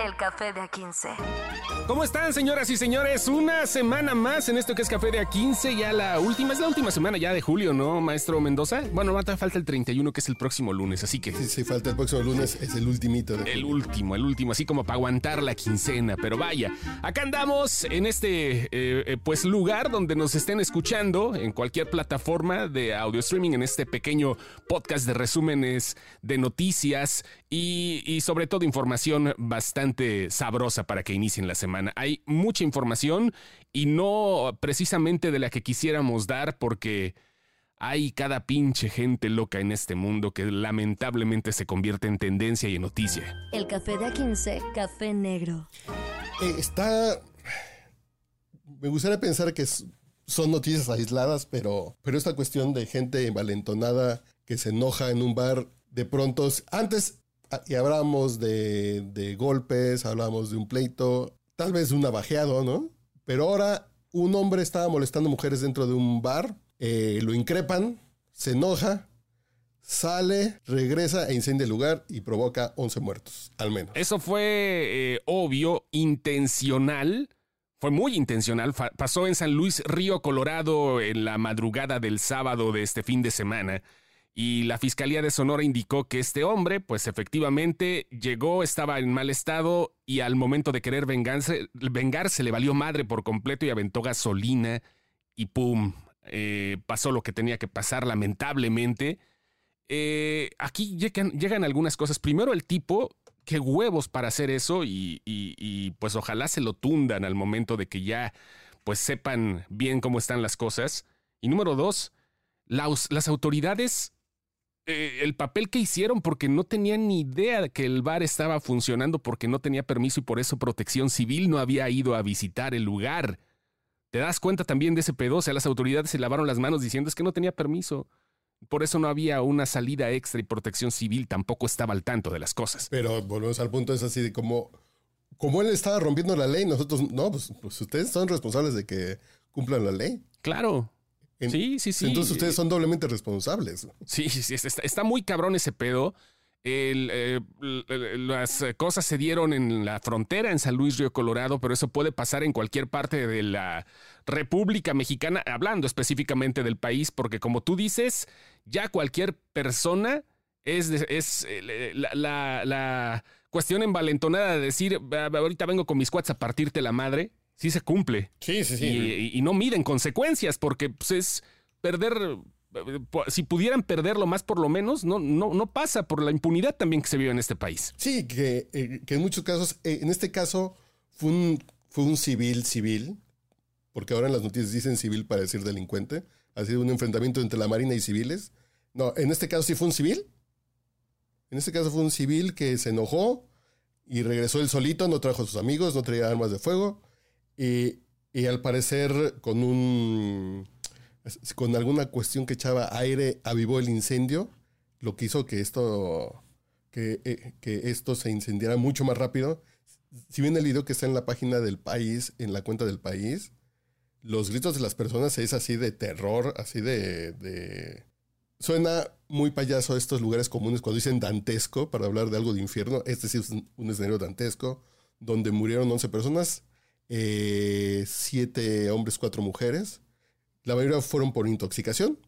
El Café de A15. ¿Cómo están, señoras y señores? Una semana más en esto que es Café de A15, ya la última, es la última semana ya de julio, ¿no, maestro Mendoza? Bueno, falta el 31, que es el próximo lunes, así que... Sí, sí, falta el próximo lunes, es el ultimito. De el último, el último, así como para aguantar la quincena, pero vaya, acá andamos en este, eh, eh, pues, lugar donde nos estén escuchando, en cualquier plataforma de audio streaming, en este pequeño podcast de resúmenes de noticias y, y sobre todo información bastante sabrosa para que inicien la semana. Hay mucha información y no precisamente de la que quisiéramos dar porque hay cada pinche gente loca en este mundo que lamentablemente se convierte en tendencia y en noticia. El café de A15, café negro. Eh, está... Me gustaría pensar que son noticias aisladas, pero, pero esta cuestión de gente envalentonada que se enoja en un bar, de pronto, antes y hablábamos de, de, golpes, hablábamos de un pleito, tal vez un navajeado, ¿no? Pero ahora un hombre estaba molestando mujeres dentro de un bar, eh, lo increpan, se enoja, sale, regresa e incendia el lugar y provoca 11 muertos, al menos. Eso fue eh, obvio, intencional. Fue muy intencional. pasó en San Luis Río Colorado en la madrugada del sábado de este fin de semana y la Fiscalía de Sonora indicó que este hombre, pues efectivamente llegó, estaba en mal estado y al momento de querer vengarse, le valió madre por completo y aventó gasolina y ¡pum! Eh, pasó lo que tenía que pasar lamentablemente. Eh, aquí llegan, algunas cosas. Primero el tipo, qué huevos para hacer eso y, y pues ojalá se lo tundan al momento de que ya pues sepan bien cómo están las cosas. Y número dos, las autoridades eh, el papel que hicieron porque no tenían ni idea de que el bar estaba funcionando porque no tenía permiso y por eso Protección Civil no había ido a visitar el lugar. ¿Te das cuenta también de ese pedo? O sea, las autoridades se lavaron las manos diciendo es que no tenía permiso. Por eso no había una salida extra y Protección Civil tampoco estaba al tanto de las cosas. Pero volvemos al punto, es así de como, como él estaba rompiendo la ley, nosotros, no, pues, pues ustedes son responsables de que cumplan la ley. Claro, sí, sí, sí. Entonces ustedes son doblemente responsables. Sí, sí. Está, muy cabrón ese pedo. Eh, las cosas se dieron en la frontera en San Luis Río Colorado, pero eso puede pasar en cualquier parte de la República Mexicana, hablando específicamente del país, porque como tú dices, ya cualquier persona es, es eh, la, la, cuestión envalentonada de decir, ahorita vengo con mis cuates a partirte la madre, sí se cumple. Sí, sí, sí. Y, no miden consecuencias, porque pues, es perder. Si pudieran perderlo más, por lo menos, no, no, no pasa por la impunidad también que se vive en este país. Sí, que, eh, en muchos casos, eh, en este caso, fue un, fue un civil civil, porque ahora en las noticias dicen civil para decir delincuente. Ha sido un enfrentamiento entre la Marina y civiles. No, en este caso sí fue un civil. En este caso fue un civil que se enojó y regresó él solito, no trajo a sus amigos, no traía armas de fuego y, al parecer con un con alguna cuestión que echaba aire avivó el incendio, lo que hizo que esto que, eh, que esto se incendiara mucho más rápido. Si bien el video que está en la página del país, en la cuenta del país, los gritos de las personas es así de terror, así de. Suena muy payaso estos lugares comunes cuando dicen dantesco para hablar de algo de infierno. Este sí es un escenario dantesco donde murieron 11 personas eh, siete hombres, cuatro mujeres. La mayoría fueron por intoxicación,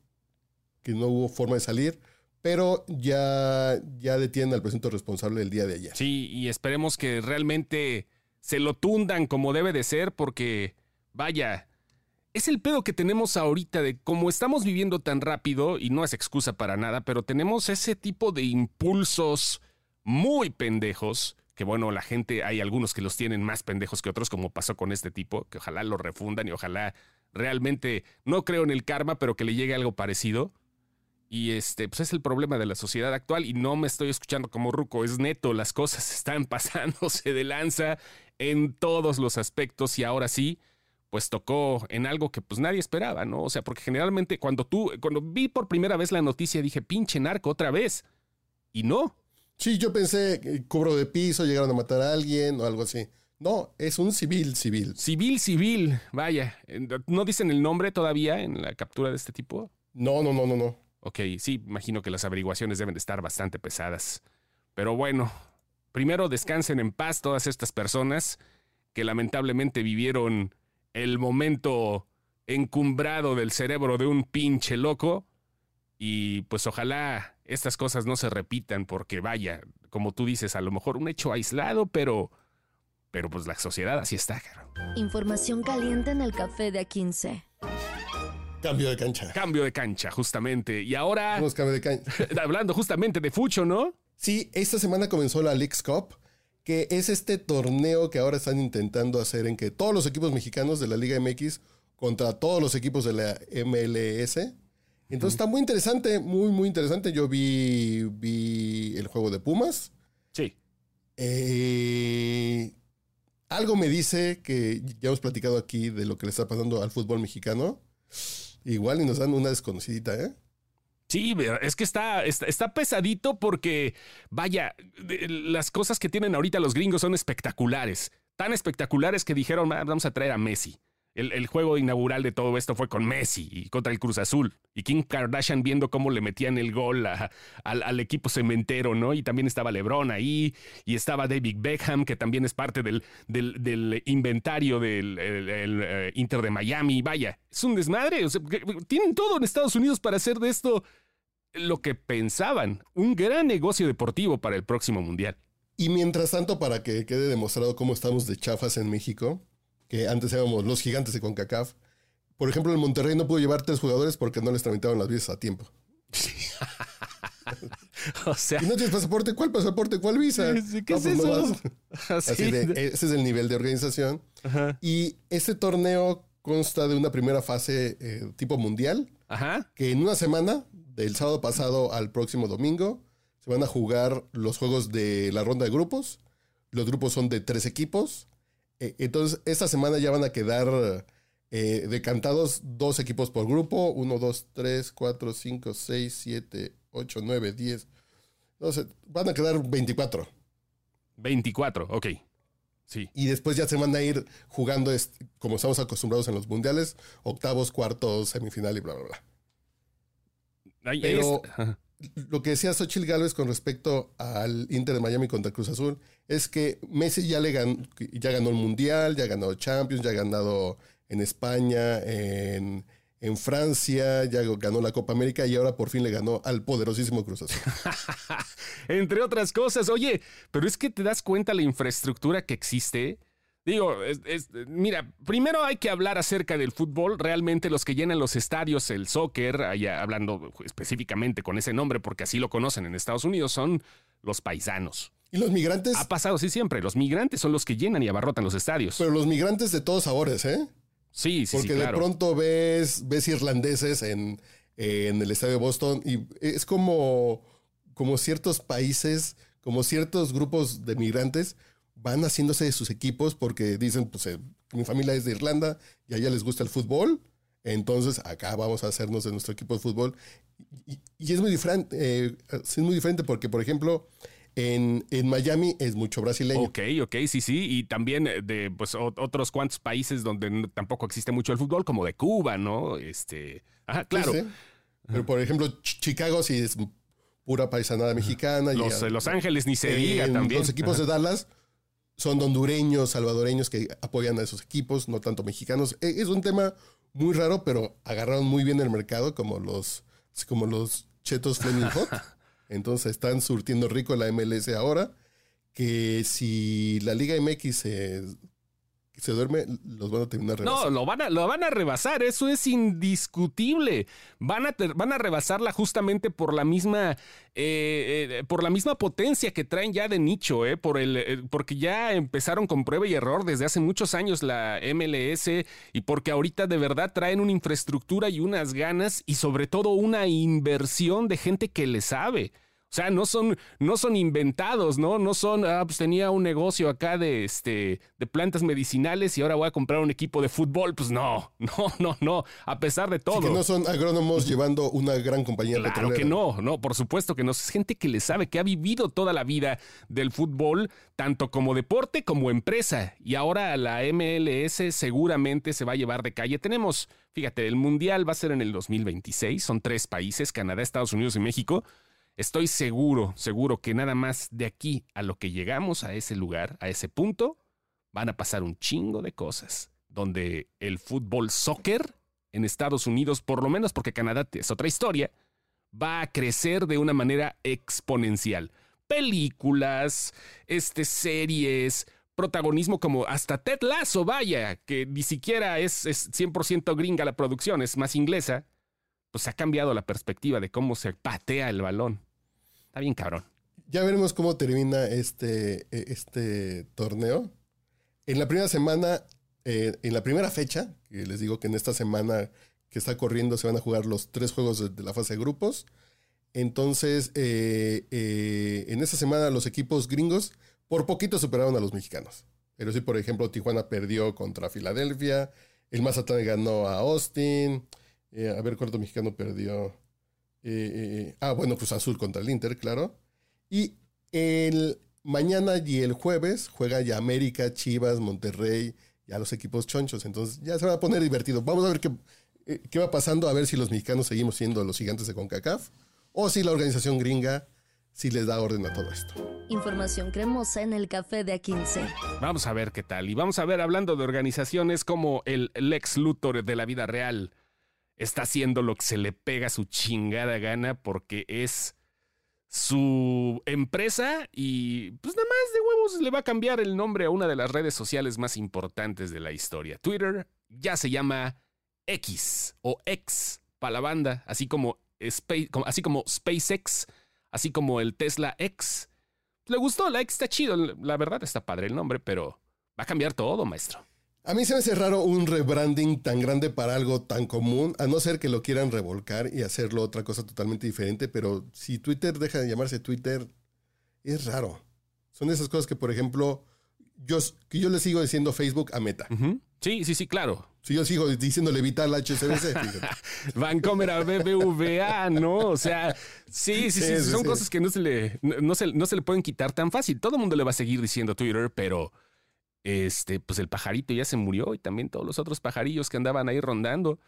que no hubo forma de salir, pero ya, ya detienen al presunto responsable el día de ayer. Sí, y esperemos que realmente se lo tundan como debe de ser, porque vaya, es el pedo que tenemos ahorita de cómo estamos viviendo tan rápido, y no es excusa para nada, pero tenemos ese tipo de impulsos muy pendejos que bueno, la gente, hay algunos que los tienen más pendejos que otros, como pasó con este tipo, que ojalá lo refundan y ojalá realmente, no creo en el karma, pero que le llegue algo parecido. Y este, pues es el problema de la sociedad actual y no me estoy escuchando como ruco, es neto, las cosas están pasándose de lanza en todos los aspectos y ahora sí, pues tocó en algo que pues nadie esperaba, ¿no? O sea, porque generalmente cuando tú, cuando vi por primera vez la noticia dije, pinche narco otra vez. Y no, Sí, yo pensé, cobro de piso, llegaron a matar a alguien o algo así. No, es un civil, civil. Civil, civil, vaya. ¿No dicen el nombre todavía en la captura de este tipo? No, no, no, no, no. Ok, sí, imagino que las averiguaciones deben de estar bastante pesadas. Pero bueno, primero descansen en paz todas estas personas que lamentablemente vivieron el momento encumbrado del cerebro de un pinche loco. Y pues ojalá estas cosas no se repitan porque vaya, como tú dices, a lo mejor un hecho aislado, pero... Pero pues la sociedad así está, caro. Información caliente en el café de A15. Cambio de cancha. Cambio de cancha, justamente. Y ahora... Vamos, cambio de cancha. hablando justamente de Fucho, ¿no? Sí, esta semana comenzó la Leagues Cup, que es este torneo que ahora están intentando hacer en que todos los equipos mexicanos de la Liga MX contra todos los equipos de la MLS. Entonces está muy interesante, muy, muy interesante. Yo vi, vi el juego de Pumas. Sí. Eh, algo me dice que ya hemos platicado aquí de lo que le está pasando al fútbol mexicano. Igual y nos dan una desconocidita, ¿eh? Sí, es que está, está, pesadito porque, vaya, las cosas que tienen ahorita los gringos son espectaculares. Tan espectaculares que dijeron, vamos a traer a Messi. El, juego inaugural de todo esto fue con Messi y contra el Cruz Azul. Y Kim Kardashian viendo cómo le metían el gol al, equipo cementero, ¿no? Y también estaba LeBron ahí. Y estaba David Beckham, que también es parte del, inventario del eh, Inter de Miami. Vaya, es un desmadre. tienen todo en Estados Unidos para hacer de esto lo que pensaban. Un gran negocio deportivo para el próximo Mundial. Y mientras tanto, para que quede demostrado cómo estamos de chafas en México que antes éramos los gigantes de CONCACAF. Por ejemplo, el Monterrey no pudo llevar tres jugadores porque no les tramitaron las visas a tiempo. o sea. ¿Y no tienes pasaporte? ¿Cuál pasaporte? ¿Cuál visa? ¿Qué es pues eso? Así de, ese es el nivel de organización. Y este torneo consta de una primera fase eh, tipo mundial. Ajá. Que en una semana, del sábado pasado al próximo domingo, se van a jugar los juegos de la ronda de grupos. Los grupos son de tres equipos. Eh, entonces, esta semana ya van a quedar eh, decantados dos equipos por grupo. Uno, dos, tres, cuatro, cinco, seis, siete, ocho, nueve, diez. Entonces, van a quedar 24. 24, ok. Sí. Y después ya se van a ir jugando como estamos acostumbrados en los mundiales, octavos, cuartos, semifinal y bla, bla, bla. Pero lo que decía Xochitl Gálvez con respecto al Inter de Miami contra Cruz Azul es que Messi ya, le ganó, ya ganó el Mundial, ya ganado Champions, ya ha ganado en España, en, Francia, ya ganó la Copa América y ahora por fin le ganó al poderosísimo Cruz Azul. Entre otras cosas, oye, pero es que te das cuenta la infraestructura que existe. Digo, mira, primero hay que hablar acerca del fútbol. Realmente los que llenan los estadios, el soccer, hablando específicamente con ese nombre, porque así lo conocen en Estados Unidos, son los paisanos. ¿Y los migrantes? Ha pasado así siempre. Los migrantes son los que llenan y abarrotan los estadios. Pero los migrantes de todos sabores, ¿eh? Sí, sí, Porque sí, de pronto ves, ves irlandeses en, en, el estadio de Boston y es como, como ciertos países, como ciertos grupos de migrantes van haciéndose de sus equipos porque dicen, pues eh, mi familia es de Irlanda y a ella les gusta el fútbol. Entonces acá vamos a hacernos de nuestro equipo de fútbol. Y, es muy diferente, eh, es muy diferente porque, por ejemplo, en, Miami es mucho brasileño. Ok, ok, sí, sí. Y también eh, de pues, otros cuantos países donde tampoco existe mucho el fútbol, como de Cuba, ¿no? Este. Ajá, claro. Pero por ejemplo, Chicago sí es pura paisanada mexicana. Los, Los Ángeles ni se diga también. Los equipos de Dallas son hondureños, salvadoreños que apoyan a esos equipos, no tanto mexicanos. E, es un tema muy raro, pero agarraron muy bien el mercado como los, como los chetos Flaming Hot. Entonces están surtiendo rico la MLS ahora. Que si la Liga MX se, se duerme, los van a terminar rebasando. No, lo van a, lo van a rebasar, eso es indiscutible. Van a, van a rebasarla justamente por la misma, eh, eh, por la misma potencia que traen ya de nicho, eh, por el, porque ya empezaron con prueba y error desde hace muchos años la MLS y porque ahorita de verdad traen una infraestructura y unas ganas y sobre todo una inversión de gente que le sabe. O sea, no son, no son inventados, ¿no? No son, ah, pues tenía un negocio acá de, este, de plantas medicinales y ahora voy a comprar un equipo de fútbol. Pues no, no, no, no. A pesar de todo. que no son agrónomos llevando una gran compañía Claro que no, no, por supuesto que no. Es gente que le sabe, que ha vivido toda la vida del fútbol, tanto como deporte como empresa. Y ahora la MLS seguramente se va a llevar de calle. Tenemos, fíjate, el Mundial va a ser en el 2026. Son tres países, Canadá, Estados Unidos y México. Estoy seguro, seguro que nada más de aquí a lo que llegamos a ese lugar, a ese punto, van a pasar un chingo de cosas. Donde el fútbol soccer en Estados Unidos, por lo menos porque Canadá es otra historia, va a crecer de una manera exponencial. Películas, este, series, protagonismo como hasta Ted Lasso, vaya, que ni siquiera es, es 100% gringa la producción, es más inglesa, pues ha cambiado la perspectiva de cómo se patea el balón. Está bien cabrón. Ya veremos cómo termina este, e, este torneo. En la primera semana, eh, en la primera fecha, que les digo que en esta semana que está corriendo se van a jugar los tres juegos de, la fase de grupos. Entonces, eh, eh, en esta semana los equipos gringos por poquito superaron a los mexicanos. Pero sí, por ejemplo, Tijuana perdió contra Filadelfia, el Mazatlán ganó a Austin, a ver cuánto mexicano perdió. Eh, eh, ah, bueno, Cruz Azul contra el Inter, claro. Y el mañana y el jueves juega ya América, Chivas, Monterrey, ya los equipos chonchos. Entonces ya se va a poner divertido. Vamos a ver qué, eh, qué va pasando, a ver si los mexicanos seguimos siendo los gigantes de CONCACAF o si la organización gringa si les da orden a todo esto. Información cremosa en el café de A15. Vamos a ver qué tal. Y vamos a ver, hablando de organizaciones como el Lex Luthor de la vida real está haciendo lo que se le pega su chingada gana porque es su empresa y pues nada más de huevos le va a cambiar el nombre a una de las redes sociales más importantes de la historia. Twitter ya se llama X o X para la banda, así como, así como SpaceX, así como el Tesla X. Le gustó, la X está chido, la verdad está padre el nombre, pero va a cambiar todo, maestro. A mí se me hace raro un rebranding tan grande para algo tan común, a no ser que lo quieran revolcar y hacerlo otra cosa totalmente diferente, pero si Twitter deja de llamarse Twitter, es raro. Son esas cosas que, por ejemplo, yo, que yo le sigo diciendo Facebook a Meta. Sí, sí, sí, claro. Si yo sigo diciéndole Vital HSBC. Vancomer a BBVA, ¿no? O sea, sí, sí, sí, son cosas que no se, le, no, se, no se le pueden quitar tan fácil. Todo el mundo le va a seguir diciendo Twitter, pero este, pues el pajarito ya se murió y también todos los otros pajarillos que andaban ahí rondando.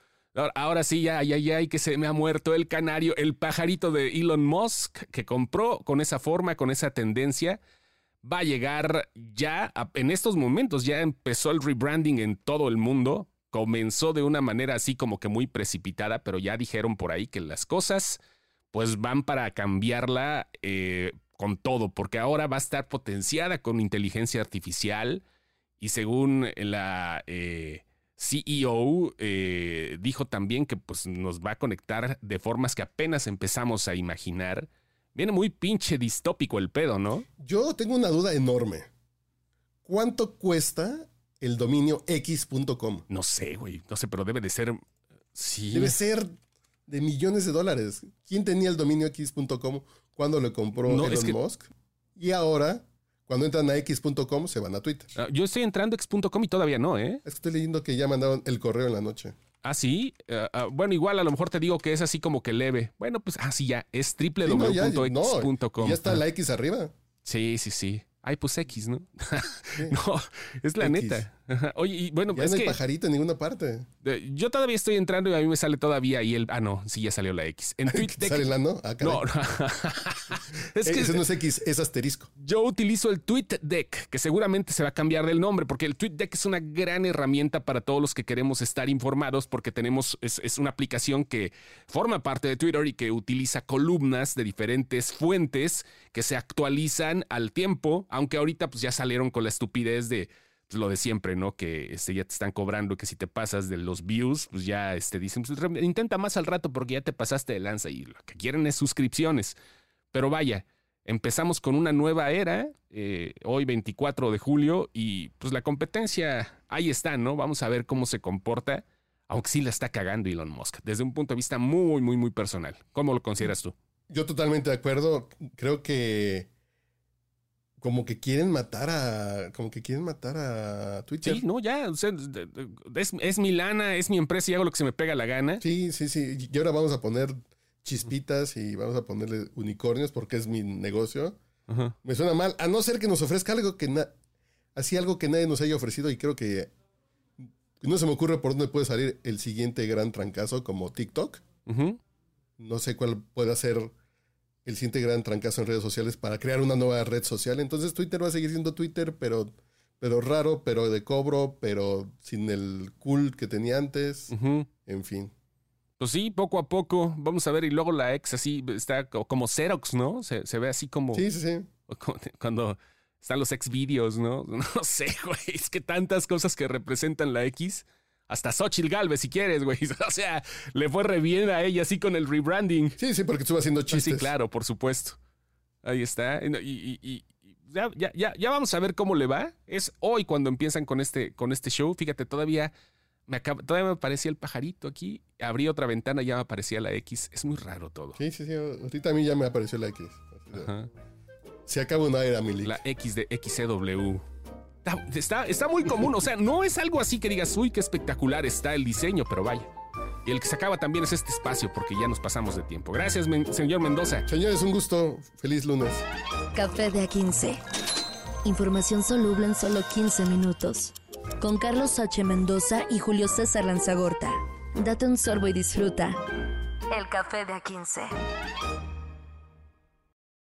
Ahora, sí, ya, ya, ya, que se me ha muerto el canario, el pajarito de Elon Musk que compró con esa forma, con esa tendencia. Va a llegar ya, en estos momentos, ya empezó el rebranding en todo el mundo. Comenzó de una manera así como que muy precipitada, pero ya dijeron por ahí que las cosas pues van para cambiarla eh, con todo, porque ahora va a estar potenciada con inteligencia artificial y según la eh, CEO, eh, dijo también que pues, nos va a conectar de formas que apenas empezamos a imaginar. Viene muy pinche distópico el pedo, ¿no? Yo tengo una duda enorme. ¿Cuánto cuesta el dominio x.com? No sé, güey. No sé, pero debe de ser. Sí. Debe ser de millones de dólares. ¿Quién tenía el dominio x.com cuando le compró Elon Musk? Y ahora cuando entran a x.com se van a Twitter. Ah, yo estoy entrando a x.com y todavía no, ¿eh? Es que estoy leyendo que ya mandaron el correo en la noche. Ah, sí. Ah, ah, bueno, igual a lo mejor te digo que es así como que leve. Bueno, pues así ya. Es www.x.com. ya, está la X arriba. Sí, sí, sí. Ay, pues X, ¿no? no, es la neta. Oye, y bueno, ya es no hay pajarito en ninguna parte. Yo todavía estoy entrando y a mí me sale todavía y el. Ah, no, sí, ya salió la X. En Twitter. ¿Sale la no? Ah, no, es que. Ese no es X, es asterisco. Yo utilizo el TweetDeck, que seguramente se va a cambiar del nombre, porque el TweetDeck es una gran herramienta para todos los que queremos estar informados, porque tenemos. Es, es una aplicación que forma parte de Twitter y que utiliza columnas de diferentes fuentes que se actualizan al tiempo aunque ahorita pues ya salieron con la estupidez de pues, lo de siempre, ¿no? Que este, ya te están cobrando, que si te pasas de los views, pues ya este, dicen, pues, intenta más al rato porque ya te pasaste de lanza y lo que quieren es suscripciones. Pero vaya, empezamos con una nueva era, eh, hoy 24 de julio, y pues la competencia ahí está, ¿no? Vamos a ver cómo se comporta, aunque sí la está cagando Elon Musk, desde un punto de vista muy, muy, muy personal. ¿Cómo lo consideras tú? Yo totalmente de acuerdo. Creo que como que quieren matar a como que quieren matar a Twitter. Sí, no, ya, o sea, es, es mi lana, es mi empresa y hago lo que se me pega la gana. Sí, sí, sí. Y ahora vamos a poner chispitas y vamos a ponerle unicornios porque es mi negocio. Ajá. Me suena mal, a no ser que nos ofrezca algo que así algo que nadie nos haya ofrecido y creo que no se me ocurre por dónde puede salir el siguiente gran trancazo como TikTok. No sé cuál puede ser el siguiente gran trancazo en redes sociales para crear una nueva red social. Entonces Twitter va a seguir siendo Twitter, pero, pero raro, pero de cobro, pero sin el cool que tenía antes. En fin. Pues sí, poco a poco, vamos a ver, y luego la ex así está co- como Xerox, ¿no? Se, se ve así como, Sí, sí, sí. cuando están los ex videos, ¿no? No sé, güey, es que tantas cosas que representan la X. Hasta Xochitl Galvez, si quieres, güey. O sea, le fue re bien a ella así con el rebranding. Sí, sí, porque estuvo haciendo Sí, chistes. sí, claro, por supuesto. Ahí está. Y, y- y- y ya, ya, ya, ya vamos a ver cómo le va. Es hoy cuando empiezan con este, con este show. Fíjate, todavía me, acaba- todavía me aparecía el pajarito aquí. Abrí otra ventana y ya me aparecía la X. Es muy raro todo. Sí, sí, sí. Ahorita a mí ya me apareció la X. Ajá. Se acaba una era, Milik. La X de XCW. Está, está, está muy común. O sea, no es algo así que digas, uy, qué espectacular está el diseño, pero vaya. Y el que se acaba también es este espacio porque ya nos pasamos de tiempo. Gracias, men- señor Mendoza. Señores, un gusto. Feliz lunes. Café de A15. Información soluble en solo 15 minutos. Con Carlos H. Mendoza y Julio César Lanzagorta. Date un sorbo y disfruta. El café de A15.